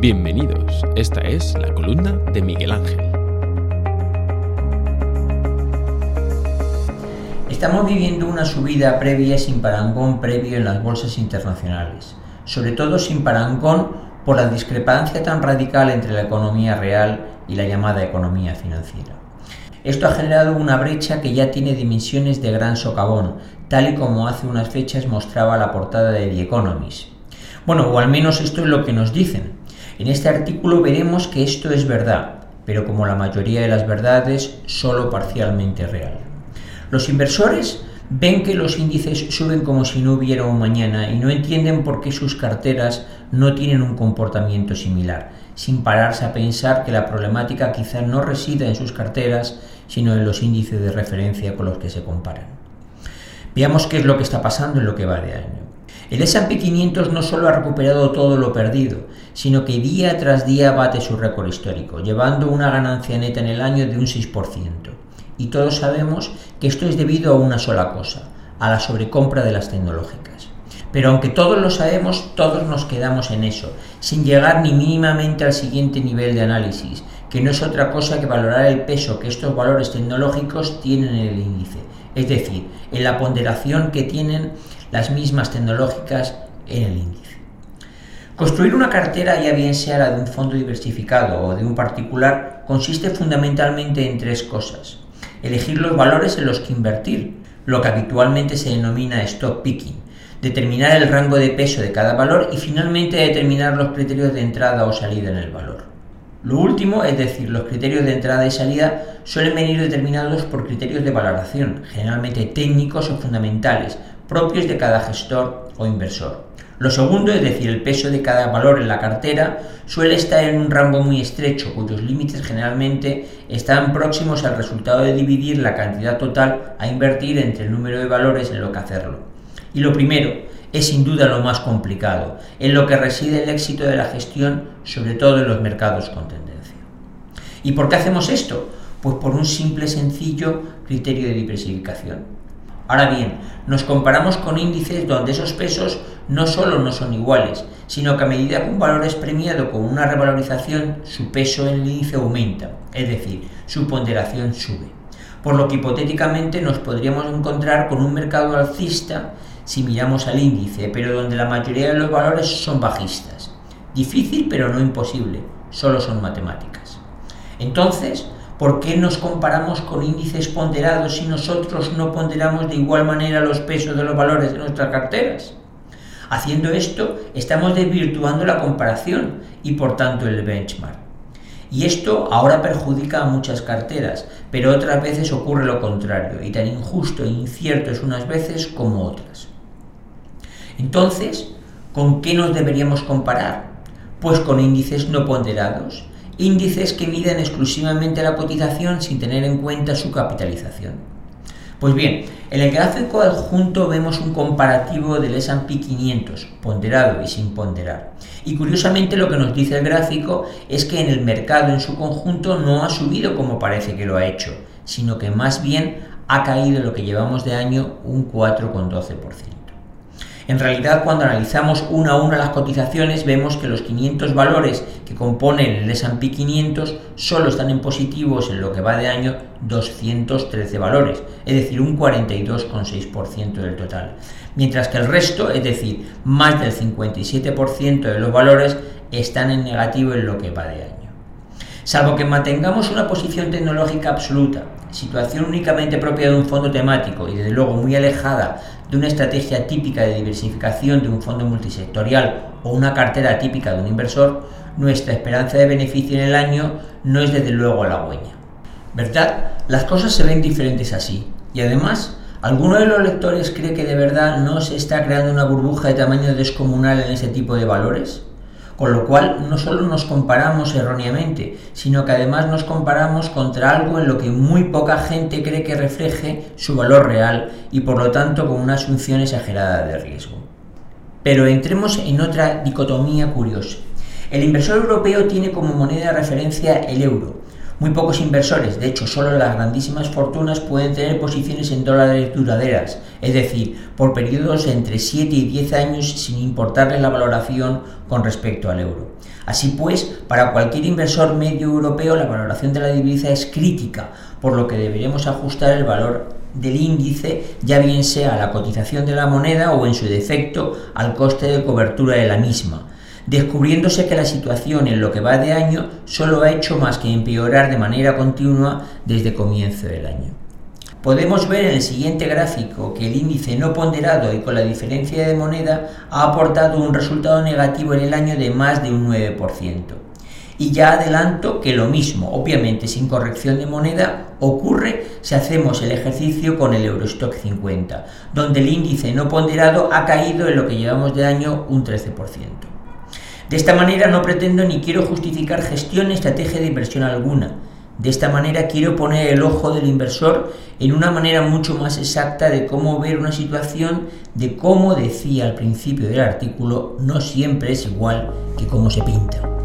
Bienvenidos, esta es la columna de Miguel Ángel. Estamos viviendo una subida previa sin parangón previo en las bolsas internacionales, sobre todo sin parangón por la discrepancia tan radical entre la economía real y la llamada economía financiera. Esto ha generado una brecha que ya tiene dimensiones de gran socavón, tal y como hace unas fechas mostraba la portada de The Economist. Bueno, o al menos esto es lo que nos dicen. En este artículo veremos que esto es verdad, pero como la mayoría de las verdades, solo parcialmente real. Los inversores ven que los índices suben como si no hubiera un mañana y no entienden por qué sus carteras no tienen un comportamiento similar, sin pararse a pensar que la problemática quizá no resida en sus carteras, sino en los índices de referencia con los que se comparan. Veamos qué es lo que está pasando en lo que va de año. El S&P 500 no solo ha recuperado todo lo perdido, sino que día tras día bate su récord histórico, llevando una ganancia neta en el año de un 6%. Y todos sabemos que esto es debido a una sola cosa, a la sobrecompra de las tecnológicas. Pero aunque todos lo sabemos, todos nos quedamos en eso, sin llegar ni mínimamente al siguiente nivel de análisis, que no es otra cosa que valorar el peso que estos valores tecnológicos tienen en el índice, es decir, en la ponderación que tienen las mismas tecnológicas en el índice. Construir una cartera, ya bien sea la de un fondo diversificado o de un particular, consiste fundamentalmente en tres cosas. Elegir los valores en los que invertir, lo que habitualmente se denomina stop picking, determinar el rango de peso de cada valor y finalmente determinar los criterios de entrada o salida en el valor. Lo último, es decir, los criterios de entrada y salida, suelen venir determinados por criterios de valoración, generalmente técnicos o fundamentales, propios de cada gestor o inversor. Lo segundo, es decir, el peso de cada valor en la cartera, suele estar en un rango muy estrecho, cuyos límites generalmente están próximos al resultado de dividir la cantidad total a invertir entre el número de valores en lo que hacerlo. Y lo primero, es sin duda lo más complicado, en lo que reside el éxito de la gestión, sobre todo en los mercados con tendencia. ¿Y por qué hacemos esto? Pues por un simple, sencillo criterio de diversificación. Ahora bien, nos comparamos con índices donde esos pesos no solo no son iguales, sino que a medida que un valor es premiado con una revalorización, su peso en el índice aumenta, es decir, su ponderación sube. Por lo que hipotéticamente nos podríamos encontrar con un mercado alcista si miramos al índice, pero donde la mayoría de los valores son bajistas. Difícil pero no imposible, solo son matemáticas. Entonces, ¿Por qué nos comparamos con índices ponderados si nosotros no ponderamos de igual manera los pesos de los valores de nuestras carteras? Haciendo esto, estamos desvirtuando la comparación y por tanto el benchmark. Y esto ahora perjudica a muchas carteras, pero otras veces ocurre lo contrario, y tan injusto e incierto es unas veces como otras. Entonces, ¿con qué nos deberíamos comparar? Pues con índices no ponderados, índices que miden exclusivamente la cotización sin tener en cuenta su capitalización. Pues bien, en el gráfico adjunto vemos un comparativo del S&P 500, ponderado y sin ponderar. Y curiosamente lo que nos dice el gráfico es que en el mercado en su conjunto no ha subido como parece que lo ha hecho, sino que más bien ha caído lo que llevamos de año un 4,12%. En realidad, cuando analizamos una a una las cotizaciones, vemos que los 500 valores que componen el S&P 500 solo están en positivos en lo que va de año 213 valores, es decir, un 42,6% del total. Mientras que el resto, es decir, más del 57% de los valores, están en negativo en lo que va de año. Salvo que mantengamos una posición tecnológica absoluta, situación únicamente propia de un fondo temático y desde luego muy alejada de una estrategia típica de diversificación de un fondo multisectorial o una cartera típica de un inversor, nuestra esperanza de beneficio en el año no es desde luego halagüeña. ¿Verdad? Las cosas se ven diferentes así. Y además, ¿alguno de los lectores cree que de verdad no se está creando una burbuja de tamaño descomunal en ese tipo de valores? Con lo cual no solo nos comparamos erróneamente, sino que además nos comparamos contra algo en lo que muy poca gente cree que refleje su valor real y por lo tanto con una asunción exagerada de riesgo. Pero entremos en otra dicotomía curiosa. El inversor europeo tiene como moneda de referencia el euro, Muy pocos inversores, de hecho solo las grandísimas fortunas pueden tener posiciones en dólares duraderas, es decir, por periodos entre 7 y 10 años sin importarles la valoración con respecto al euro. Así pues, para cualquier inversor medio europeo la valoración de la divisa es crítica, por lo que deberemos ajustar el valor del índice, ya bien sea a la cotización de la moneda o en su defecto al coste de cobertura de la misma descubriéndose que la situación en lo que va de año solo ha hecho más que empeorar de manera continua desde comienzo del año. Podemos ver en el siguiente gráfico que el índice no ponderado y con la diferencia de moneda ha aportado un resultado negativo en el año de más de un 9%. Y ya adelanto que lo mismo, obviamente sin corrección de moneda, ocurre si hacemos el ejercicio con el Eurostock 50, donde el índice no ponderado ha caído en lo que llevamos de año un 13%. De esta manera no pretendo ni quiero justificar gestión ni estrategia de inversión alguna. De esta manera quiero poner el ojo del inversor en una manera mucho más exacta de cómo ver una situación, de cómo decía al principio del artículo, no siempre es igual que cómo se pinta.